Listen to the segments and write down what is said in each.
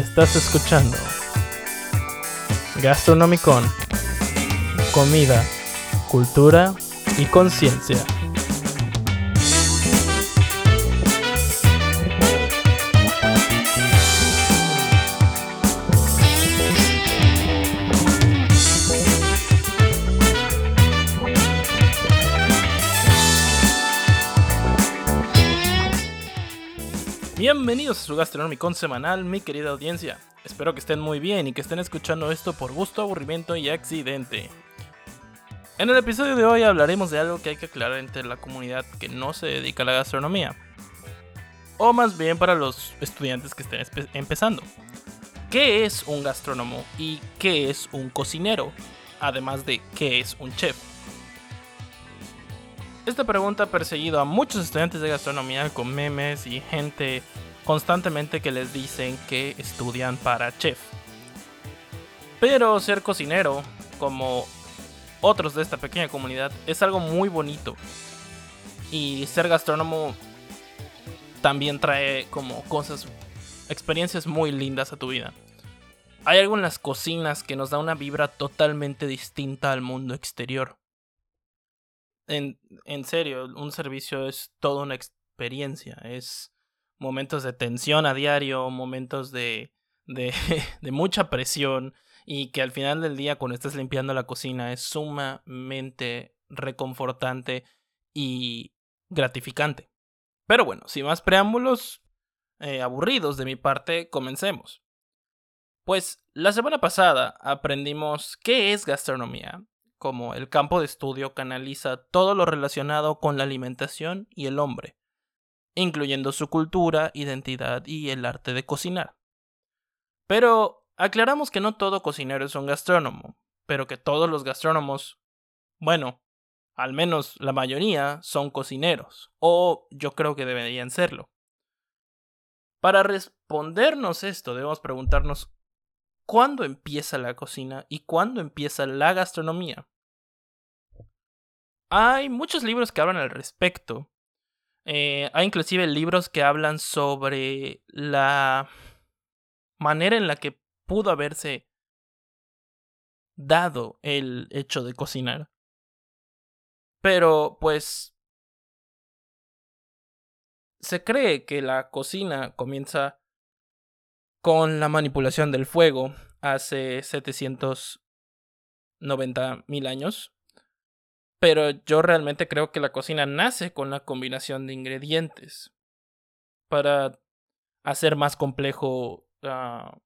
Estás escuchando Gastronomicon. Comida, cultura y conciencia. Bienvenidos a su Gastronomicon semanal, mi querida audiencia. Espero que estén muy bien y que estén escuchando esto por gusto, aburrimiento y accidente. En el episodio de hoy hablaremos de algo que hay que aclarar entre la comunidad que no se dedica a la gastronomía. O más bien para los estudiantes que estén empezando. ¿Qué es un gastrónomo y qué es un cocinero? Además de qué es un chef. Esta pregunta ha perseguido a muchos estudiantes de gastronomía con memes y gente constantemente que les dicen que estudian para chef. Pero ser cocinero, como otros de esta pequeña comunidad, es algo muy bonito. Y ser gastrónomo también trae como cosas, experiencias muy lindas a tu vida. Hay algo en las cocinas que nos da una vibra totalmente distinta al mundo exterior en, serio, un servicio es toda una experiencia. Es momentos de tensión a diario, momentos de, de, mucha presión y que al final del día cuando estás limpiando la cocina es sumamente reconfortante y gratificante. Pero bueno, sin más preámbulos eh, aburridos de mi parte, comencemos. Pues la semana pasada aprendimos qué es gastronomía como el campo de estudio canaliza todo lo relacionado con la alimentación y el hombre, incluyendo su cultura, identidad y el arte de cocinar. Pero aclaramos que no todo cocinero es un gastrónomo, pero que todos los gastrónomos, bueno, al menos la mayoría, son cocineros, o yo creo que deberían serlo. Para respondernos esto debemos preguntarnos cuándo empieza la cocina y cuándo empieza la gastronomía. Hay muchos libros que hablan al respecto. Eh, hay inclusive libros que hablan sobre la manera en la que pudo haberse dado el hecho de cocinar. Pero, pues, se cree que la cocina comienza con la manipulación del fuego hace 790 mil años. Pero yo realmente creo que la cocina nace con la combinación de ingredientes para hacer más complejo, ah,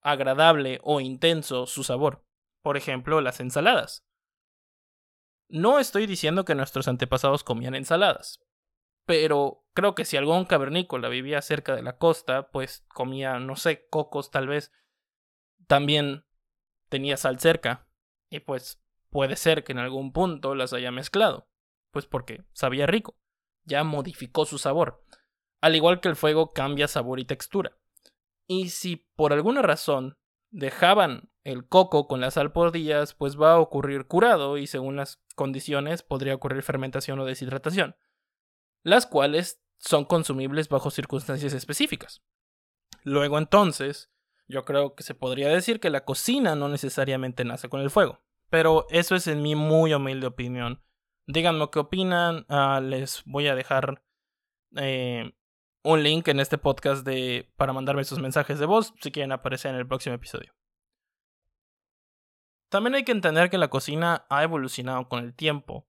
agradable o intenso su sabor. Por ejemplo, las ensaladas. No estoy diciendo que nuestros antepasados comían ensaladas, pero creo que si algún cavernícola vivía cerca de la costa, pues comía, no sé, cocos tal vez, también tenía sal cerca, y pues Puede ser que en algún punto las haya mezclado, pues porque sabía rico, ya modificó su sabor, al igual que el fuego cambia sabor y textura. Y si por alguna razón dejaban el coco con la sal por días, pues va a ocurrir curado y según las condiciones podría ocurrir fermentación o deshidratación, las cuales son consumibles bajo circunstancias específicas. Luego entonces, yo creo que se podría decir que la cocina no necesariamente nace con el fuego. Pero eso es en mi muy humilde opinión. Díganme qué opinan. Ah, les voy a dejar eh, un link en este podcast de, para mandarme sus mensajes de voz si quieren aparecer en el próximo episodio. También hay que entender que la cocina ha evolucionado con el tiempo.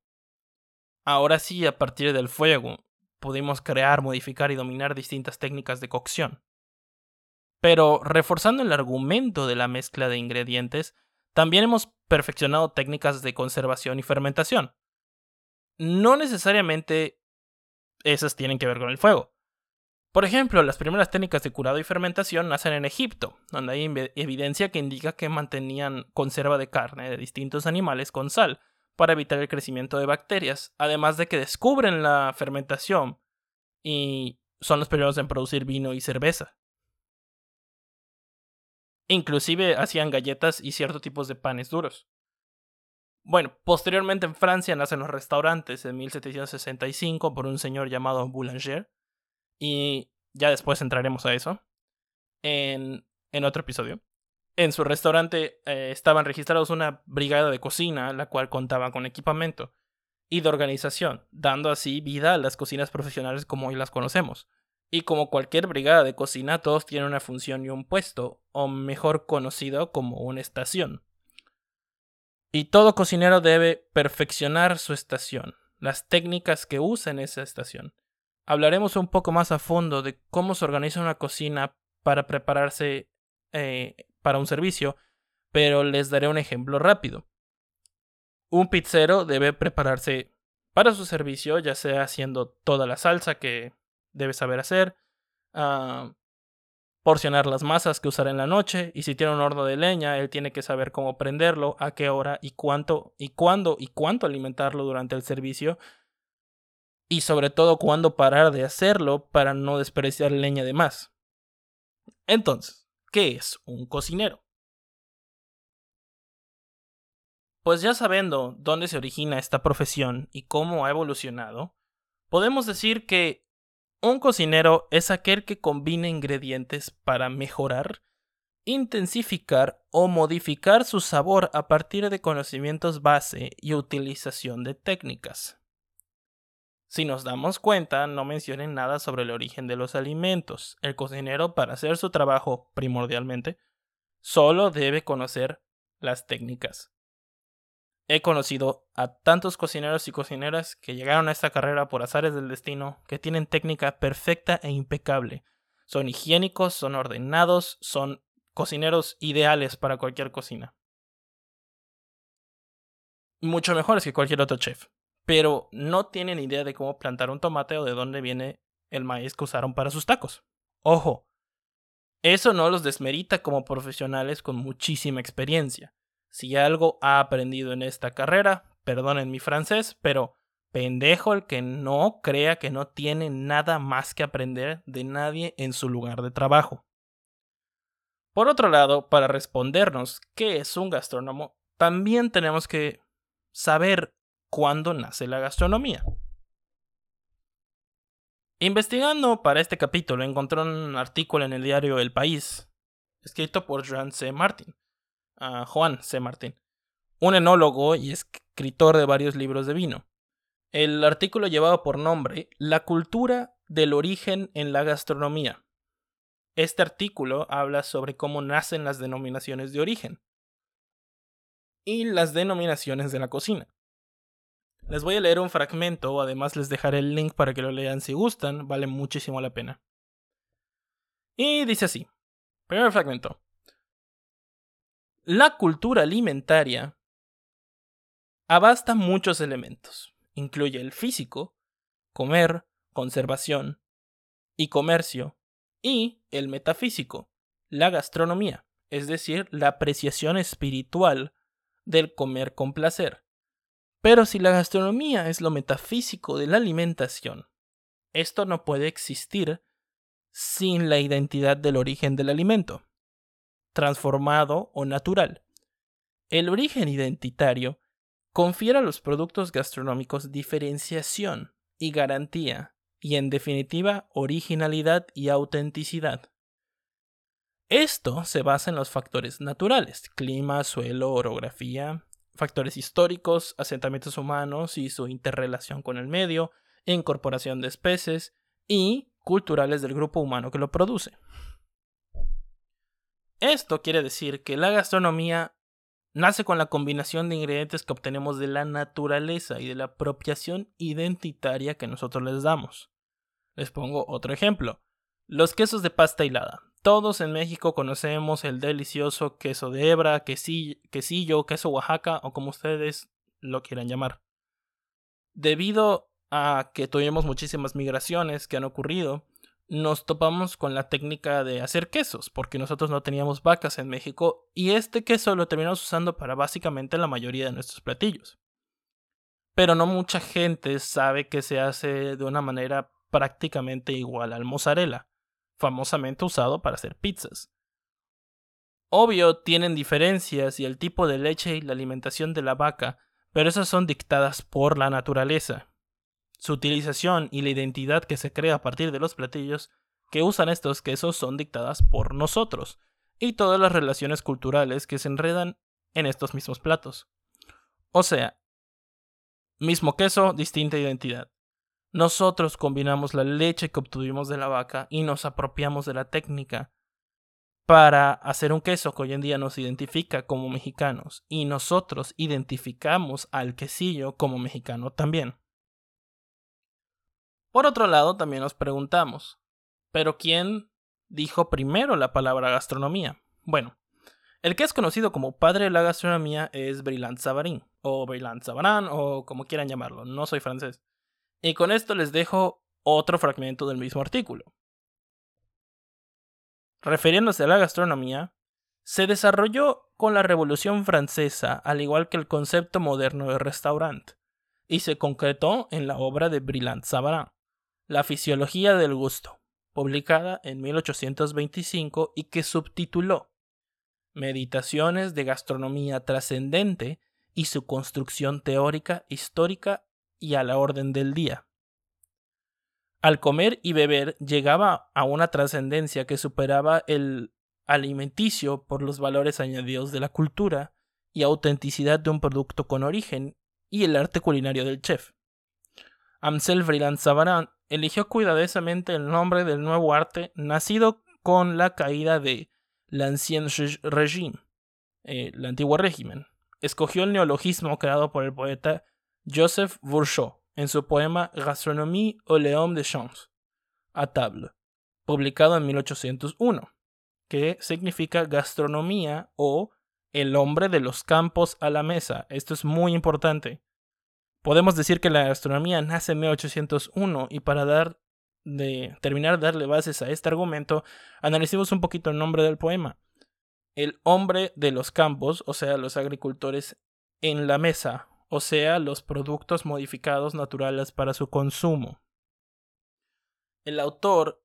Ahora sí, a partir del fuego, pudimos crear, modificar y dominar distintas técnicas de cocción. Pero reforzando el argumento de la mezcla de ingredientes, también hemos perfeccionado técnicas de conservación y fermentación. No necesariamente esas tienen que ver con el fuego. Por ejemplo, las primeras técnicas de curado y fermentación nacen en Egipto, donde hay evidencia que indica que mantenían conserva de carne de distintos animales con sal para evitar el crecimiento de bacterias, además de que descubren la fermentación y son los primeros en producir vino y cerveza. Inclusive hacían galletas y ciertos tipos de panes duros. Bueno, posteriormente en Francia nacen los restaurantes en 1765 por un señor llamado Boulanger. Y ya después entraremos a eso. En en otro episodio. En su restaurante eh, estaban registrados una brigada de cocina, la cual contaba con equipamiento y de organización, dando así vida a las cocinas profesionales como hoy las conocemos. Y como cualquier brigada de cocina, todos tienen una función y un puesto, o mejor conocido como una estación. Y todo cocinero debe perfeccionar su estación, las técnicas que usa en esa estación. Hablaremos un poco más a fondo de cómo se organiza una cocina para prepararse eh, para un servicio, pero les daré un ejemplo rápido. Un pizzero debe prepararse para su servicio, ya sea haciendo toda la salsa que debe saber hacer, ah, porcionar las masas que usará en la noche, y si tiene un horno de leña, él tiene que saber cómo prenderlo, a qué hora y cuánto, y cuándo y cuánto alimentarlo durante el servicio, y sobre todo cuándo parar de hacerlo para no desperdiciar leña de más. Entonces, ¿qué es un cocinero? Pues ya sabiendo dónde se origina esta profesión y cómo ha evolucionado, podemos decir que un cocinero es aquel que combina ingredientes para mejorar, intensificar o modificar su sabor a partir de conocimientos base y utilización de técnicas. Si nos damos cuenta, no mencionen nada sobre el origen de los alimentos. El cocinero, para hacer su trabajo primordialmente, solo debe conocer las técnicas. He conocido a tantos cocineros y cocineras que llegaron a esta carrera por azares del destino, que tienen técnica perfecta e impecable. Son higiénicos, son ordenados, son cocineros ideales para cualquier cocina. Mucho mejores que cualquier otro chef. Pero no tienen idea de cómo plantar un tomate o de dónde viene el maíz que usaron para sus tacos. Ojo, eso no los desmerita como profesionales con muchísima experiencia. Si algo ha aprendido en esta carrera, perdonen mi francés, pero pendejo el que no crea que no tiene nada más que aprender de nadie en su lugar de trabajo. Por otro lado, para respondernos qué es un gastrónomo, también tenemos que saber cuándo nace la gastronomía. Investigando para este capítulo encontré un artículo en el diario El País, escrito por Jean C. Martin, Juan C. Martín, un enólogo y escritor de varios libros de vino. El artículo llevaba por nombre La cultura del origen en la gastronomía. Este artículo habla sobre cómo nacen las denominaciones de origen y las denominaciones de la cocina. Les voy a leer un fragmento, además les dejaré el link para que lo lean si gustan, vale muchísimo la pena. Y dice así. Primer fragmento. La cultura alimentaria abasta muchos elementos. Incluye el físico, comer, conservación y comercio, y el metafísico, la gastronomía, es decir, la apreciación espiritual del comer con placer. Pero si la gastronomía es lo metafísico de la alimentación, esto no puede existir sin la identidad del origen del alimento transformado o natural. El origen identitario confiere a los productos gastronómicos diferenciación y garantía, y en definitiva originalidad y autenticidad. Esto se basa en los factores naturales, clima, suelo, orografía, factores históricos, asentamientos humanos y su interrelación con el medio, incorporación de especies y culturales del grupo humano que lo produce. Esto quiere decir que la gastronomía nace con la combinación de ingredientes que obtenemos de la naturaleza y de la apropiación identitaria que nosotros les damos. Les pongo otro ejemplo. Los quesos de pasta hilada. Todos en México conocemos el delicioso queso de hebra, quesillo, queso Oaxaca o como ustedes lo quieran llamar. Debido a que tuvimos muchísimas migraciones que han ocurrido, nos topamos con la técnica de hacer quesos, porque nosotros no teníamos vacas en México y este queso lo terminamos usando para básicamente la mayoría de nuestros platillos. Pero no mucha gente sabe que se hace de una manera prácticamente igual al mozzarella, famosamente usado para hacer pizzas. Obvio, tienen diferencias y el tipo de leche y la alimentación de la vaca, pero esas son dictadas por la naturaleza su utilización y la identidad que se crea a partir de los platillos que usan estos quesos son dictadas por nosotros. y todas las relaciones culturales que se enredan en estos mismos platos. O sea, mismo queso, distinta identidad. Nosotros combinamos la leche que obtuvimos de la vaca y nos apropiamos de la técnica para hacer un queso que hoy en día nos identifica como mexicanos y nosotros identificamos al quesillo como mexicano también. Por otro lado, también nos preguntamos, ¿pero quién dijo primero la palabra gastronomía? Bueno, el que es conocido como padre de la gastronomía es Brillant Savarin, o Brillant Savarin, o como quieran llamarlo, no soy francés. Y con esto les dejo otro fragmento del mismo artículo. Refiriéndose a la gastronomía, se desarrolló con la Revolución Francesa, al igual que el concepto moderno de restaurante, y se concretó en la obra de Brillant Savarin, La fisiología del gusto, publicada en 1825 y que subtituló Meditaciones de gastronomía trascendente y su construcción teórica, histórica y a la orden del día. Al comer y beber llegaba a una trascendencia que superaba el alimenticio por los valores añadidos de la cultura y autenticidad de un producto con origen y el arte culinario del chef. Amsel Vreeland Savarin eligió cuidadosamente el nombre del nuevo arte nacido con la caída de l'Ancien Régime, eh, el antiguo régimen. Escogió el neologismo creado por el poeta Joseph Bourgeot en su poema Gastronomie au Léon de Champs, a table, publicado en 1801, que significa gastronomía o el hombre de los campos a la mesa. Esto es muy importante. Podemos decir que la gastronomía nace en 1801 y para dar de terminar de darle bases a este argumento, analicemos un poquito el nombre del poema. El hombre de los campos, o sea, los agricultores en la mesa, o sea, los productos modificados naturales para su consumo. El autor,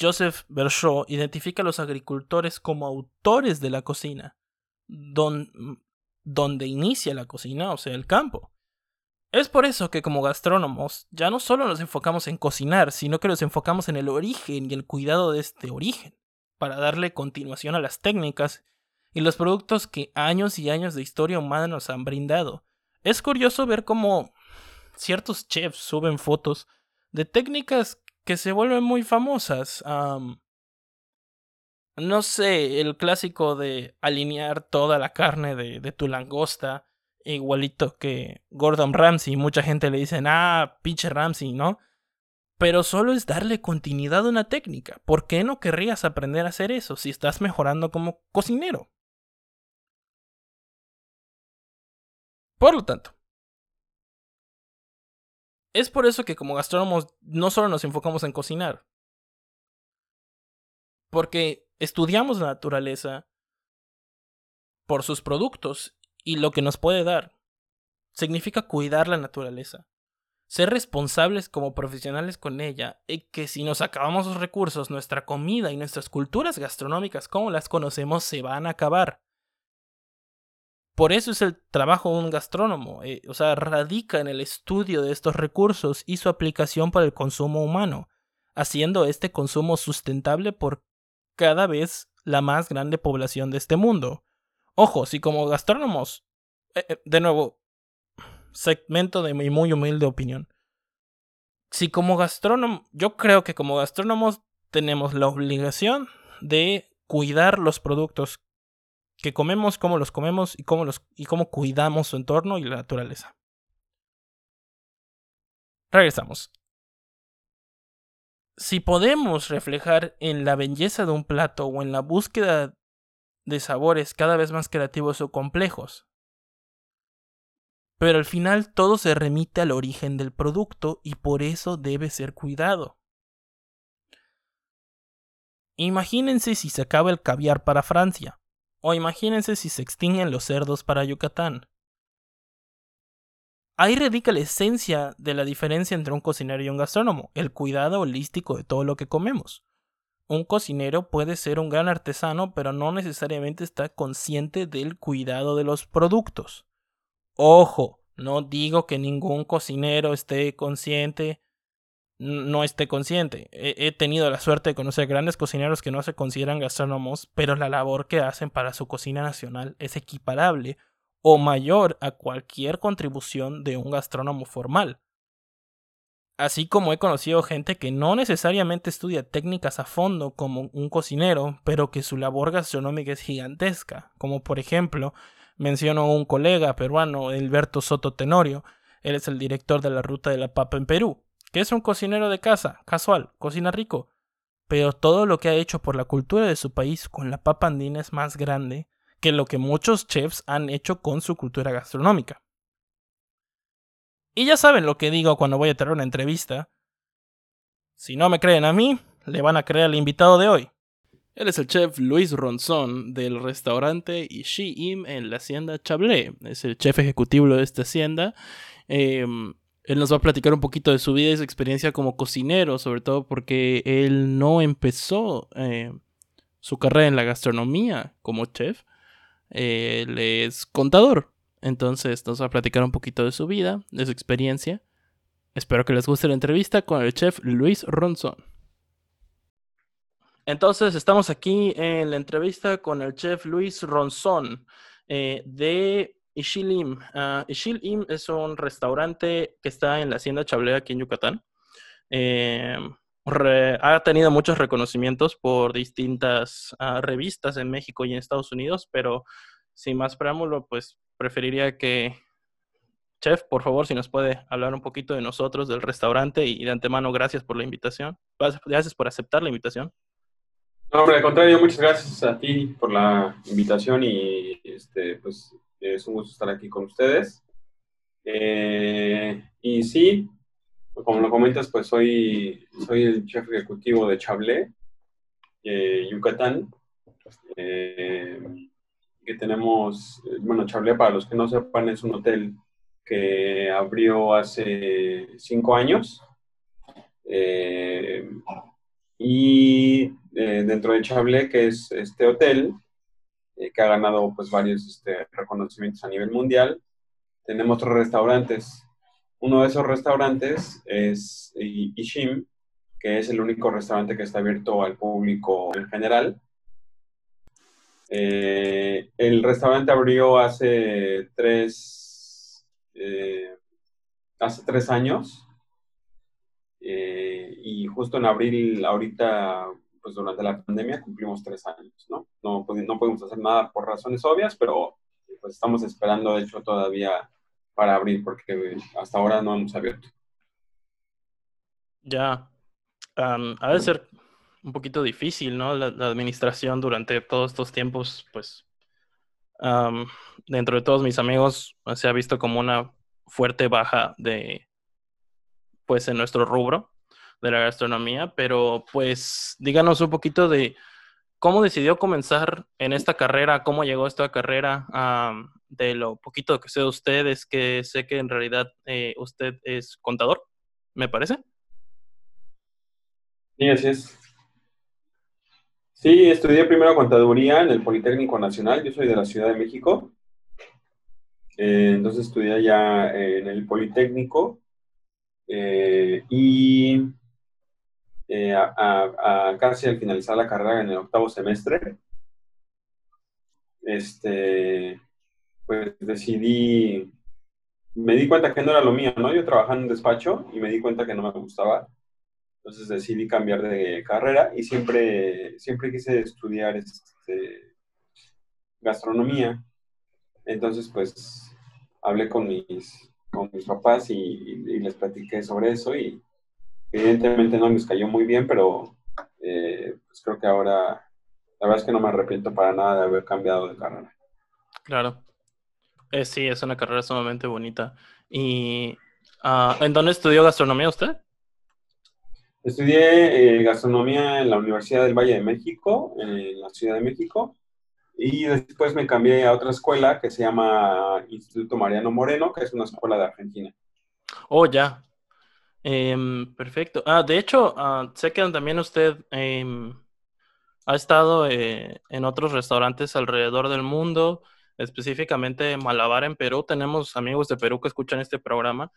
Joseph Berchot, identifica a los agricultores como autores de la cocina, donde inicia la cocina, o sea, el campo. Es por eso que como gastrónomos ya no solo nos enfocamos en cocinar, sino que nos enfocamos en el origen y el cuidado de este origen, para darle continuación a las técnicas y los productos que años y años de historia humana nos han brindado. Es curioso ver cómo ciertos chefs suben fotos de técnicas que se vuelven muy famosas. no sé, el clásico de alinear toda la carne de, de tu langosta igualito que Gordon Ramsay. Mucha gente le dice, ah, pinche Ramsay, ¿no? Pero solo es darle continuidad a una técnica. ¿Por qué no querrías aprender a hacer eso si estás mejorando como cocinero? Por lo tanto, es por eso que como gastrónomos no solo nos enfocamos en cocinar, porque estudiamos la naturaleza por sus productos y lo que nos puede dar. Significa cuidar la naturaleza, ser responsables como profesionales con ella y que si nos acabamos los recursos, nuestra comida y nuestras culturas gastronómicas como las conocemos se van a acabar. Por eso es el trabajo de un gastrónomo, eh, o sea, radica en el estudio de estos recursos y su aplicación para el consumo humano, haciendo este consumo sustentable por cada vez la más grande población de este mundo. Ojo, si como gastrónomos, eh, eh, de nuevo, segmento de mi muy humilde opinión. Si como gastrónomo, yo creo que como gastrónomos tenemos la obligación de cuidar los productos que comemos, cómo los comemos y cómo, y cómo cuidamos su entorno y la naturaleza. Regresamos. Si podemos reflejar en la belleza de un plato o en la búsqueda de sabores cada vez más creativos o complejos. Pero al final todo se remite al origen del producto y por eso debe ser cuidado. Imagínense si se acaba el caviar para Francia, o imagínense si se extinguen los cerdos para Yucatán. Ahí radica la esencia de la diferencia entre un cocinero y un gastrónomo, el cuidado holístico de todo lo que comemos un cocinero puede ser un gran artesano, pero no necesariamente está consciente del cuidado de los productos. Ojo, no digo que ningún cocinero esté consciente no esté consciente. He, tenido la suerte de conocer grandes cocineros que no se consideran gastrónomos, pero la labor que hacen para su cocina nacional es equiparable o mayor a cualquier contribución de un gastrónomo formal. Así como he conocido gente que no necesariamente estudia técnicas a fondo como un cocinero, pero que su labor gastronómica es gigantesca, como por ejemplo menciono un colega peruano, Alberto Soto Tenorio, él es el director de la Ruta de la Papa en Perú, que es un cocinero de casa, casual, cocina rico, pero todo lo que ha hecho por la cultura de su país con la papa andina es más grande que lo que muchos chefs han hecho con su cultura gastronómica. Y ya saben lo que digo cuando voy a tener una entrevista. Si no me creen a mí, le van a creer al invitado de hoy. Él es el chef Luis Ronzón del restaurante Ishi-Im en la hacienda Chablé. Es el chef ejecutivo de esta hacienda. Em, él nos va a platicar un poquito de su vida y su experiencia como cocinero, sobre todo porque él no empezó eh, su carrera en la gastronomía como chef. Él es contador. Entonces nos va a platicar un poquito de su vida, de su experiencia. Espero que les guste la entrevista con el chef Luis Ronzón. Entonces estamos aquí en la entrevista con el chef Luis Ronzón eh, de Ishilim. Uh, Ishilim es un restaurante que está en la hacienda Chablea aquí en Yucatán. Eh, ha tenido muchos reconocimientos por distintas ah, revistas en México y en Estados Unidos, pero sin más preámbulo, pues preferiría que, chef, por favor, si nos puede hablar un poquito de nosotros, del restaurante y de antemano, gracias por la invitación. Gracias por aceptar la invitación. No, hombre, al contrario, muchas gracias a ti por la invitación y este, pues es un gusto estar aquí con ustedes. Eh, y sí, como lo comentas, pues soy, soy el chef ejecutivo de Chablé, eh, Yucatán. Eh, que tenemos, bueno, Chablé, para los que no sepan, es un hotel que abrió hace cinco años. Eh, y eh, dentro de Chablé, que es este hotel, eh, que ha ganado pues varios este, reconocimientos a nivel mundial, tenemos tres restaurantes. Uno de esos restaurantes es Ishim, que es el único restaurante que está abierto al público en general. Eh, el restaurante abrió hace tres, eh, hace tres años eh, y justo en abril, ahorita, pues durante la pandemia cumplimos tres años, ¿no? No, no hacer nada por razones obvias, pero pues estamos esperando, de hecho, todavía para abrir porque hasta ahora no hemos abierto. Ya, ha de ser un poquito difícil, ¿no? La, administración durante todos estos tiempos, pues, dentro de todos mis amigos se ha visto como una fuerte baja de, pues, en nuestro rubro de la gastronomía, pero pues díganos un poquito de cómo decidió comenzar en esta carrera, cómo llegó a esta carrera, de lo poquito que sé de usted, es que sé que en realidad eh, usted es contador, me parece. Sí, así es. Sí, estudié primero contaduría en el Politécnico Nacional, yo soy de la Ciudad de México. Eh, entonces estudié allá en el Politécnico eh, y eh, a, casi al finalizar la carrera en el octavo semestre, este, pues decidí, me di cuenta que no era lo mío, ¿no? Yo trabajaba en un despacho y me di cuenta que no me gustaba. Entonces decidí cambiar de carrera y siempre, siempre quise estudiar este, gastronomía. Entonces, pues, hablé con mis, con mis papás y, les platiqué sobre eso y evidentemente no les cayó muy bien, pero eh, pues creo que ahora, la verdad es que no me arrepiento para nada de haber cambiado de carrera. Claro. Eh, sí, es una carrera sumamente bonita. ¿Y uh, en dónde estudió gastronomía usted? Estudié eh, gastronomía en la Universidad del Valle de México, en la Ciudad de México, y después me cambié a otra escuela que se llama Instituto Mariano Moreno, que es una escuela de Argentina. Oh, ya. Em, perfecto. Ah, de hecho, ah, sé que también usted em, ha estado eh, en otros restaurantes alrededor del mundo. Específicamente Malabar en Perú. Tenemos amigos de Perú que escuchan este programa.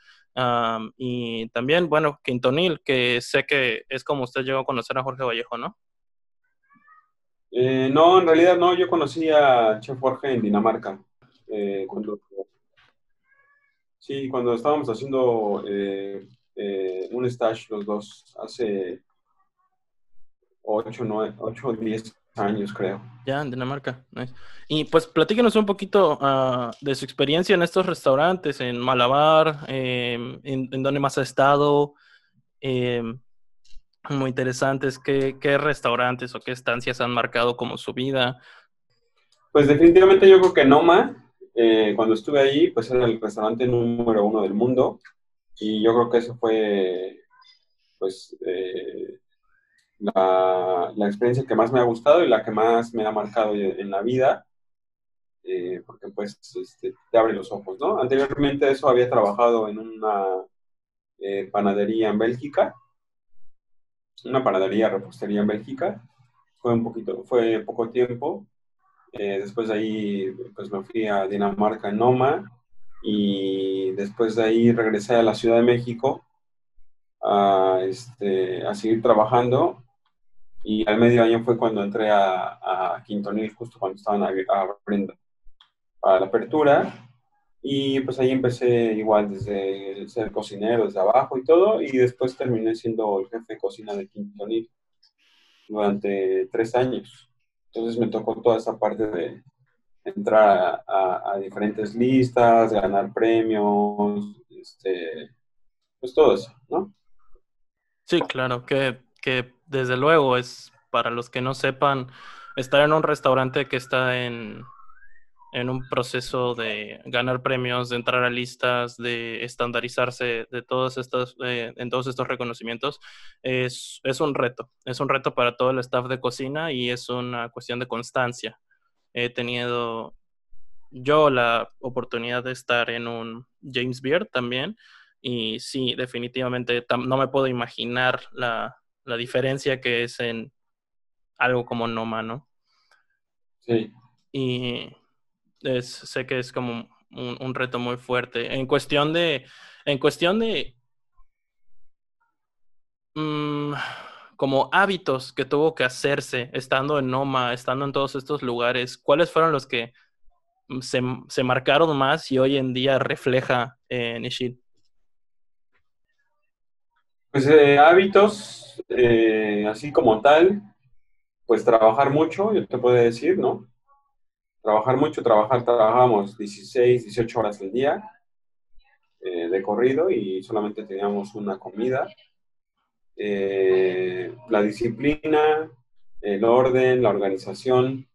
y también, bueno, Quintonil, que sé que es como usted llegó a conocer a Jorge Vallejo, ¿no? Eh, no, en realidad no, yo conocí a Chef Jorge en Dinamarca. Eh, sí, cuando estábamos haciendo eh, un stage los dos hace 8, 9, 8 10 años, creo. Ya, en Dinamarca. Y pues platíquenos un poquito uh, de su experiencia en estos restaurantes, en Malabar, eh, en, en, dónde más ha estado. Eh, muy interesantes. ¿Qué, ¿Qué, restaurantes o qué estancias han marcado como su vida? Pues definitivamente yo creo que Noma, eh, cuando estuve ahí, pues era el restaurante número uno del mundo. Y yo creo que eso fue, pues, eh, la, la, experiencia que más me ha gustado y la que más me ha marcado en la vida, eh, porque pues este, te abre los ojos, ¿no? Anteriormente eso había trabajado en una eh, panadería en Bélgica, una panadería, repostería en Bélgica, fue un poquito, fue poco tiempo, eh, después de ahí pues me fui a Dinamarca Noma y después de ahí regresé a la Ciudad de México a, este, a seguir trabajando y al medio año fue cuando entré a, a Quintonil, justo cuando estaban abriendo a la apertura. Y pues ahí empecé igual desde ser cocinero, desde abajo y todo. Y después terminé siendo el jefe de cocina de Quintonil durante tres años. Entonces me tocó toda esa parte de entrar a, a diferentes listas, ganar premios, este, pues todo eso, ¿no? Sí, claro, que que desde luego es, para los que no sepan, estar en un restaurante que está en, en un proceso de ganar premios, de entrar a listas, de estandarizarse de todos estos, eh, en todos estos reconocimientos, es, es, un reto. Es un reto para todo el staff de cocina y es una cuestión de constancia. He tenido yo la oportunidad de estar en un James Beard también y sí, definitivamente no me puedo imaginar la, la diferencia que es en algo como Noma, ¿no? Sí. Y es, sé que es como un, reto muy fuerte. En cuestión de, en cuestión de mm, como hábitos que tuvo que hacerse estando en Noma, estando en todos estos lugares, ¿cuáles fueron los que se, se marcaron más y hoy en día refleja en Ishid? Pues eh, hábitos, eh, así como tal, pues trabajar mucho, yo te puedo decir, ¿no? Trabajar mucho, trabajar, trabajamos 16, 18 horas al día eh, de corrido y solamente teníamos una comida. la disciplina, el orden, la organización,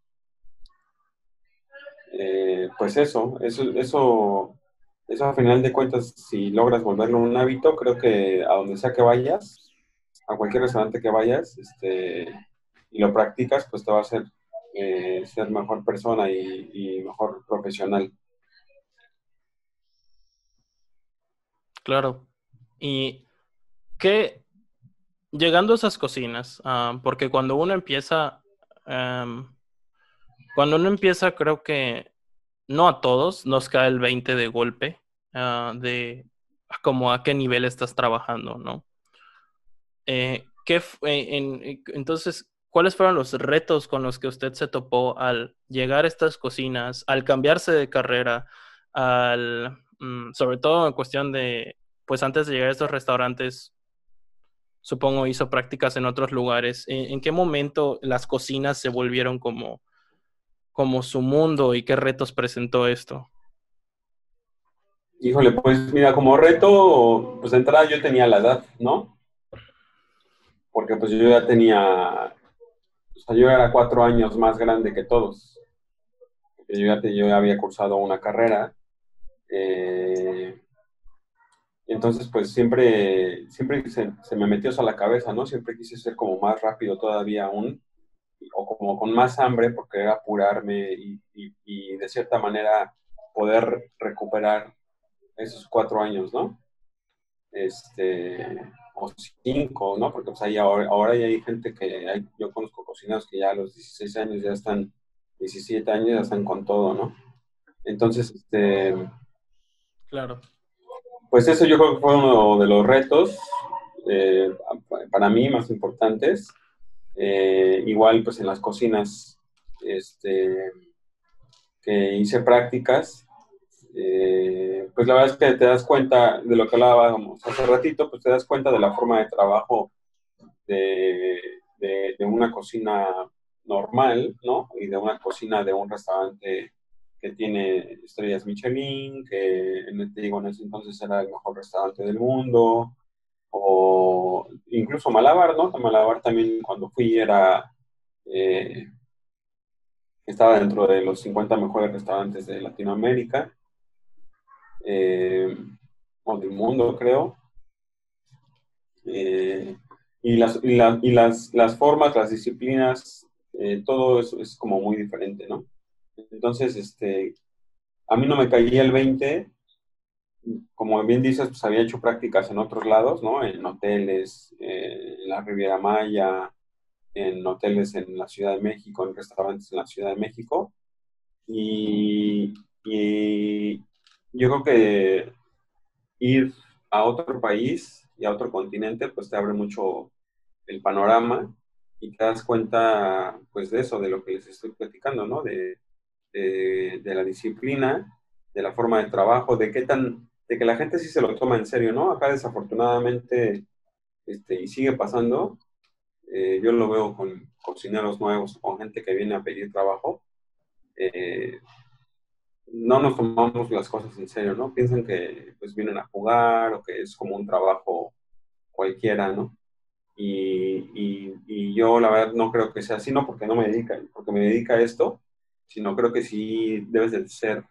pues eso, eso, eso eso a final de cuentas, si logras volverlo un hábito, creo que a donde sea que vayas, a cualquier restaurante que vayas, este, y lo practicas, pues te va a hacer eh, ser mejor persona y, mejor profesional. Claro. Y qué, llegando a esas cocinas, ah, porque cuando uno empieza, cuando uno empieza, creo que no a todos nos cae el 20 de golpe uh, de como a qué nivel estás trabajando, ¿no? Eh, ¿qué en, entonces, ¿cuáles fueron los retos con los que usted se topó al llegar a estas cocinas, al cambiarse de carrera, al, mm, sobre todo en cuestión de, pues antes de llegar a estos restaurantes, supongo hizo prácticas en otros lugares. ¿En, qué momento las cocinas se volvieron como como su mundo y qué retos presentó esto? Híjole, pues mira, como reto, pues de entrada yo tenía la edad, ¿no? Porque pues yo ya tenía, o sea, yo era cuatro años más grande que todos. Yo ya, yo había cursado una carrera. Eh, entonces, pues siempre, siempre se, me metió eso a la cabeza, ¿no? Siempre quise ser como más rápido todavía aún o como con más hambre por querer apurarme y, de cierta manera poder recuperar esos cuatro años, ¿no? Este, o cinco, ¿no? Porque pues ahí ahora, ahora ya hay gente que, hay, yo conozco cocineros que ya a los 16 años ya están, 17 años ya están con todo, ¿no? Entonces, este... Claro. Pues eso yo creo que fue uno de los retos eh, para mí más importantes. Eh, igual, pues en las cocinas este, que hice prácticas, eh, pues la verdad es que te das cuenta de lo que hablábamos hace ratito, pues te das cuenta de la forma de trabajo de, de, una cocina normal, ¿no? Y de una cocina de un restaurante que tiene estrellas Michelin, que te digo, en ese entonces era el mejor restaurante del mundo, o incluso Malabar, ¿no? Malabar también cuando fui era, eh, estaba dentro de los 50 mejores restaurantes de Latinoamérica, eh, o del mundo, creo. Eh, y las, y, las, las, formas, las disciplinas, todo eso es como muy diferente, ¿no? Entonces, este, a mí no me caía el 20 como bien dices, pues había hecho prácticas en otros lados, ¿no? En hoteles, eh, en la Riviera Maya, en hoteles en la Ciudad de México, en restaurantes en la Ciudad de México. Y, yo creo que ir a otro país y a otro continente, pues te abre mucho el panorama y te das cuenta, pues, de eso, de lo que les estoy platicando, ¿no? De, de, la disciplina, de la forma de trabajo, de qué tan de que la gente sí se lo toma en serio, ¿no? Acá desafortunadamente, este, y sigue pasando, eh, yo lo veo con cocineros nuevos, con gente que viene a pedir trabajo, eh, no nos tomamos las cosas en serio, ¿no? Piensan que pues vienen a jugar o que es como un trabajo cualquiera, ¿no? Y, y, y, yo la verdad no creo que sea así, no porque no me dedica, porque me dedica a esto, sino creo que sí debes de ser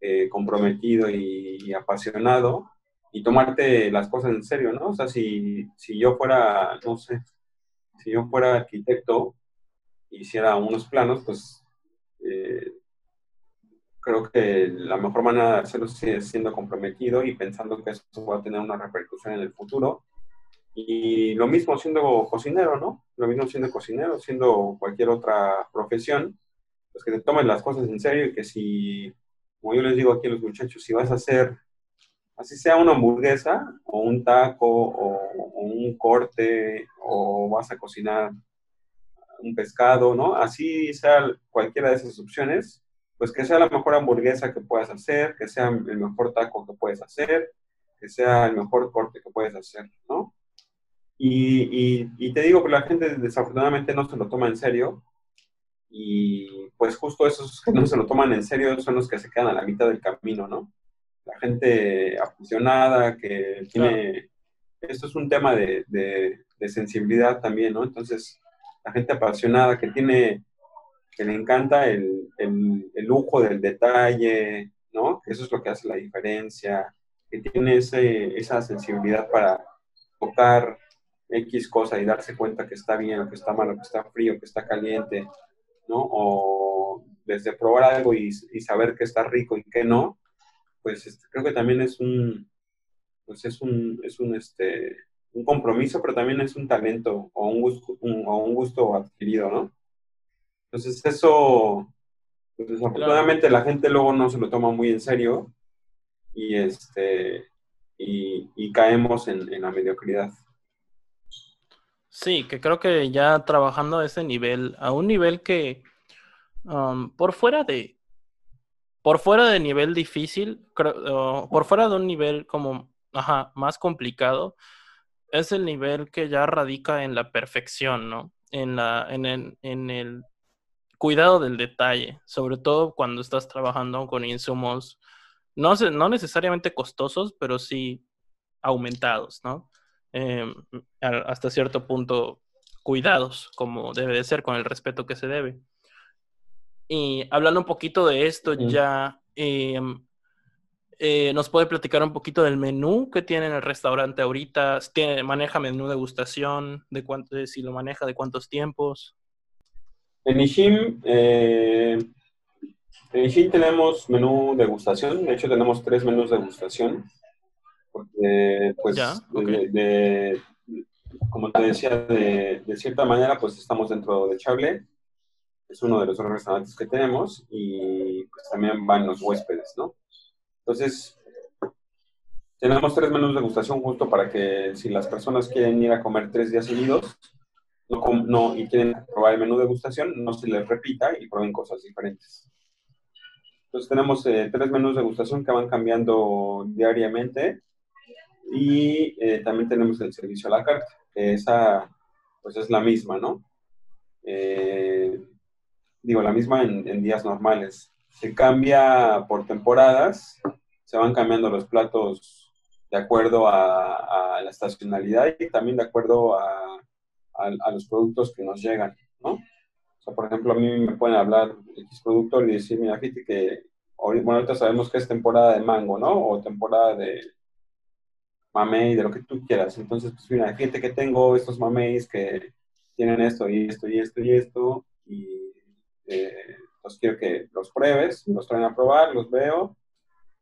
eh, comprometido y, apasionado y tomarte las cosas en serio, ¿no? O sea, si, si yo fuera, no sé, si yo fuera arquitecto, hiciera unos planos, pues eh, creo que la mejor manera de hacerlo es siendo comprometido y pensando que eso va a tener una repercusión en el futuro. Y lo mismo siendo cocinero, ¿no? Lo mismo siendo cocinero, siendo cualquier otra profesión, pues que te tomes las cosas en serio y que si como yo les digo aquí a los muchachos, si vas a hacer, así sea una hamburguesa o un taco o, un corte o vas a cocinar un pescado, ¿no? Así sea cualquiera de esas opciones, pues que sea la mejor hamburguesa que puedas hacer, que sea el mejor taco que puedes hacer, que sea el mejor corte que puedes hacer, ¿no? Y, y te digo que la gente desafortunadamente no se lo toma en serio y pues justo esos que no se lo toman en serio son los que se quedan a la mitad del camino, ¿no? La gente apasionada que tiene... Esto es un tema de, de, sensibilidad también, ¿no? Entonces, la gente apasionada que tiene, que le encanta el, el, lujo del detalle, ¿no? Eso es lo que hace la diferencia, que tiene ese, esa sensibilidad para tocar X cosa y darse cuenta que está bien, o que está mal, que está frío, que está caliente, ¿no? O desde probar algo y, saber que está rico y que no, pues este, creo que también es un, pues es un, es un, este, un compromiso, pero también es un talento o un gusto, o un gusto adquirido, ¿no? Entonces eso, pues desafortunadamente la gente luego no se lo toma muy en serio y, este, y, caemos en, en la mediocridad. Sí, que creo que ya trabajando a ese nivel, a un nivel que um, por fuera de por fuera de nivel difícil, por fuera de un nivel como ajá, más complicado, es el nivel que ya radica en la perfección, ¿no? En la, en el, en el cuidado del detalle, sobre todo cuando estás trabajando con insumos no, no necesariamente costosos, pero sí aumentados, ¿no? Em, hasta cierto punto cuidados, como debe de ser, con el respeto que se debe. Y hablando un poquito de esto, ya em, eh, nos puede platicar un poquito del menú que tiene en el restaurante ahorita. ¿Tiene, ¿Maneja menú degustación? ¿De cuánto, si lo maneja, de cuántos tiempos? En Ishim, eh, en Ishim tenemos menú degustación. De hecho, tenemos tres menús de degustación porque pues de, como te decía, de, cierta manera pues estamos dentro de Chable, es uno de los restaurantes que tenemos y pues, también van los huéspedes, ¿no? Entonces, tenemos tres menús de degustación justo para que si las personas quieren ir a comer tres días seguidos no, no, y quieren probar el menú de degustación, no se les repita y prueben cosas diferentes. Entonces tenemos eh, tres menús de degustación que van cambiando diariamente y eh, también tenemos el servicio a la carta, que esa pues es la misma, ¿no? Eh, digo, la misma en, días normales. Se cambia por temporadas, se van cambiando los platos de acuerdo a, la estacionalidad y también de acuerdo a, a, los productos que nos llegan, ¿no? O sea, por ejemplo, a mí me pueden hablar X productor y decir, mira, fíjate que bueno, ahorita sabemos que es temporada de mango, ¿no? O temporada de mamey, de lo que tú quieras. Entonces, pues mira, fíjate que tengo estos mameis que tienen esto y esto y esto y esto y eh, pues quiero que los pruebes, los traen a probar, los veo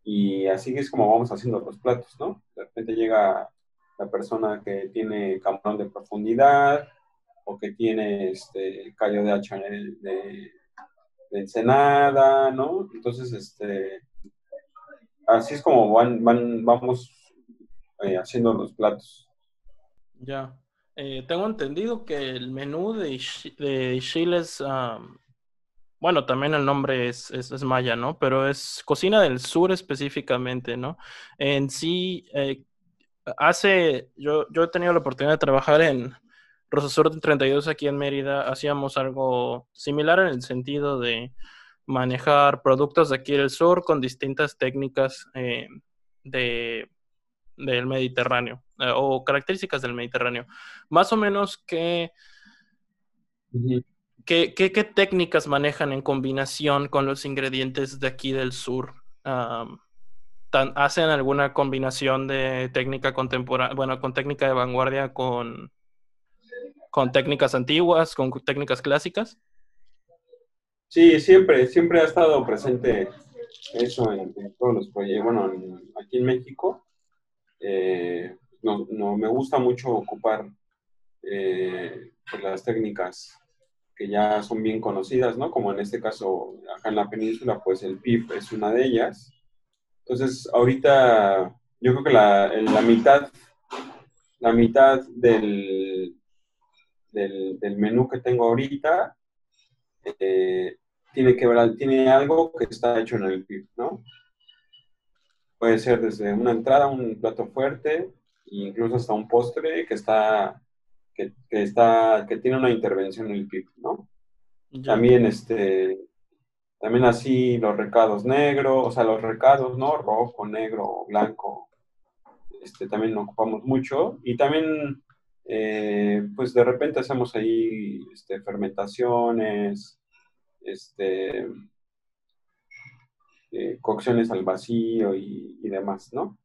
y así es como vamos haciendo los platos, ¿no? De repente llega la persona que tiene camarón de profundidad o que tiene este callo de hacha de, ensenada, ¿no? Entonces, este, así es como van, van, vamos eh, haciendo los platos. Ya. Eh, tengo entendido que el menú de, de Chiles, bueno, también el nombre es, es, maya, ¿no? Pero es cocina del sur específicamente, ¿no? En sí, eh, hace, yo, yo he tenido la oportunidad de trabajar en Rosasur 32 aquí en Mérida, hacíamos algo similar en el sentido de manejar productos de aquí del sur con distintas técnicas eh, de, del Mediterráneo eh, o características del Mediterráneo. Más o menos, ¿qué, qué, qué, técnicas manejan en combinación con los ingredientes de aquí del sur? ¿Hacen alguna combinación de técnica contemporánea, bueno, con técnica de vanguardia con, con técnicas antiguas, con técnicas clásicas? Sí, siempre, siempre ha estado presente eso en, todos los proyectos. Bueno, aquí en México, eh, no, no, me gusta mucho ocupar eh, pues, las técnicas que ya son bien conocidas, ¿no? Como en este caso, acá en la península, pues el PIB es una de ellas. Entonces, ahorita yo creo que la, la mitad, la mitad del, del, menú que tengo ahorita eh, tiene que ver, tiene algo que está hecho en el PIB, ¿no? Puede ser desde una entrada, un plato fuerte, incluso hasta un postre que está, que, está, que tiene una intervención en el PIB, ¿no? También este, también así los recados negros, o sea, los recados, ¿no? Rojo, negro, blanco, este, también ocupamos mucho. Y también, eh, pues de repente hacemos ahí este, fermentaciones, este, eh, cocciones al vacío y, demás, ¿no?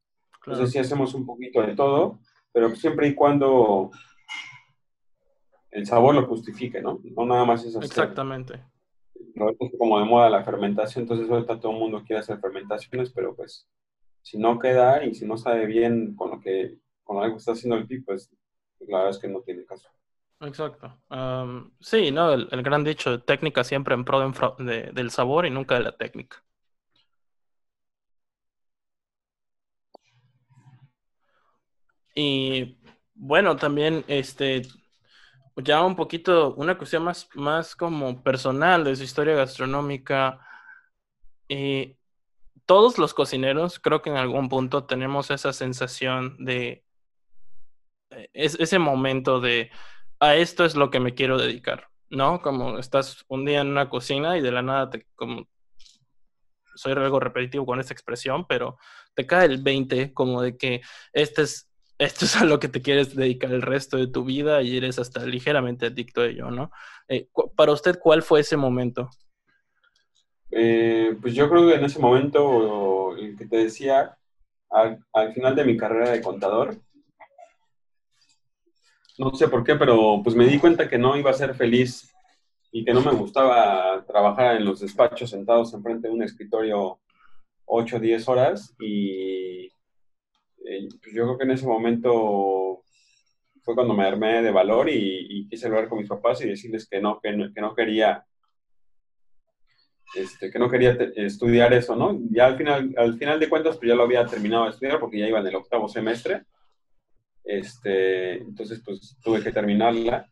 Entonces sí hacemos un poquito de todo, pero siempre y cuando el sabor lo justifique, ¿no? No nada más es Exactamente como de moda la fermentación, entonces ahorita todo el mundo quiere hacer fermentaciones, pero pues si no queda y si no sabe bien con lo que, con lo que está haciendo el PIB, pues, la verdad es que no tiene caso. Exacto. sí, ¿no? El, gran dicho de técnica siempre en pro del sabor y nunca de la técnica. Y bueno, también este ya un poquito, una cuestión más, más como personal de su historia gastronómica. Eh, todos los cocineros, creo que en algún punto tenemos esa sensación de eh, ese momento de a esto es lo que me quiero dedicar, ¿no? Como estás un día en una cocina y de la nada te como soy algo repetitivo con esta expresión, pero te cae el 20 como de que este es esto es a lo que te quieres dedicar el resto de tu vida y eres hasta ligeramente adicto a ello, ¿no? Eh, para usted, ¿cuál fue ese momento? Eh, pues yo creo que en ese momento, el que te decía, al, final de mi carrera de contador, no sé por qué, pero pues me di cuenta que no iba a ser feliz y que no me gustaba trabajar en los despachos sentados enfrente de un escritorio 8 o 10 horas y eh, pues yo creo que en ese momento fue cuando me armé de valor y, quise hablar con mis papás y decirles que no, que no, quería este, que no quería estudiar eso, ¿no? Ya al final, al final de cuentas, pues ya lo había terminado de estudiar porque ya iba en el octavo semestre. Este, entonces, pues tuve que terminarla.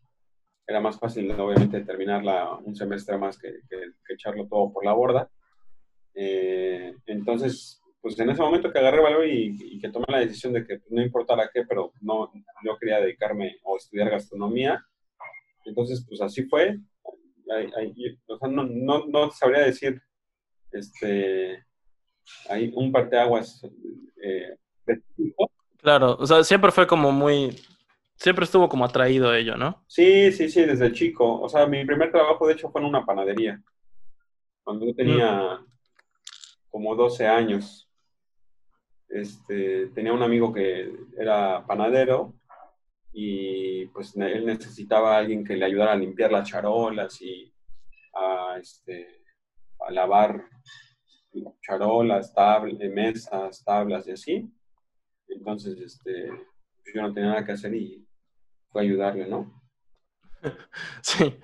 Era más fácil, obviamente, terminarla un semestre más que, que, echarlo todo por la borda. Eh, entonces, pues en ese momento que agarré valor y, que tomé la decisión de que no importara qué, pero no, yo quería dedicarme o estudiar gastronomía. Entonces, pues así fue. o sea, no, no, no sabría decir, este, hay un parteaguas eh, Claro, o sea, siempre fue como muy, siempre estuvo como atraído a ello, ¿no? Sí, sí, sí, desde chico. O sea, mi primer trabajo, de hecho, fue en una panadería. Cuando yo tenía mm. como 12 años. Este, tenía un amigo que era panadero y pues él necesitaba a alguien que le ayudara a limpiar las charolas y a, este, a lavar charolas, tablas, mesas, tablas y así. Entonces, este, yo no tenía nada que hacer y fue ayudarle, ¿no? Sí,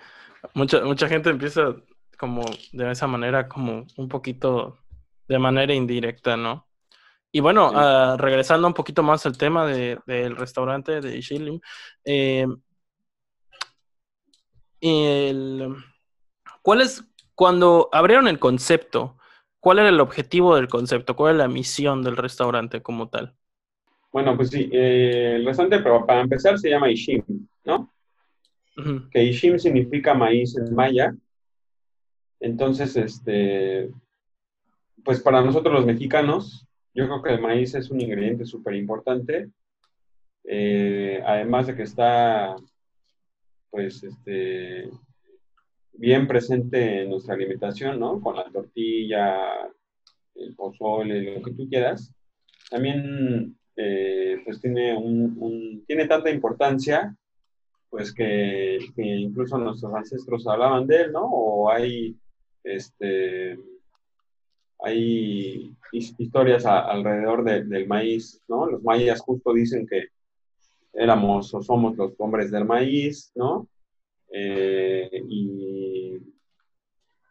mucha, mucha gente empieza como de esa manera, como un poquito de manera indirecta, ¿no? Y bueno, ah, regresando un poquito más al tema del de, restaurante de Shilim, eh, ¿cuál es, cuando abrieron el concepto, cuál era el objetivo del concepto? ¿Cuál es la misión del restaurante como tal? Bueno, pues sí, eh, el restaurante, pero para empezar se llama Ishim, ¿no? Que Ishim significa maíz en maya. Entonces, este, pues para nosotros los mexicanos, yo creo que el maíz es un ingrediente súper importante. Eh, además de que está, pues, este, bien presente en nuestra alimentación, ¿no? Con la tortilla, el pozole, lo que tú quieras. También eh, pues tiene, un, tiene tanta importancia, pues que, incluso nuestros ancestros hablaban de él, ¿no? O hay, este, hay historias alrededor del maíz, ¿no? Los mayas justo dicen que éramos o somos los hombres del maíz, ¿no? Eh, y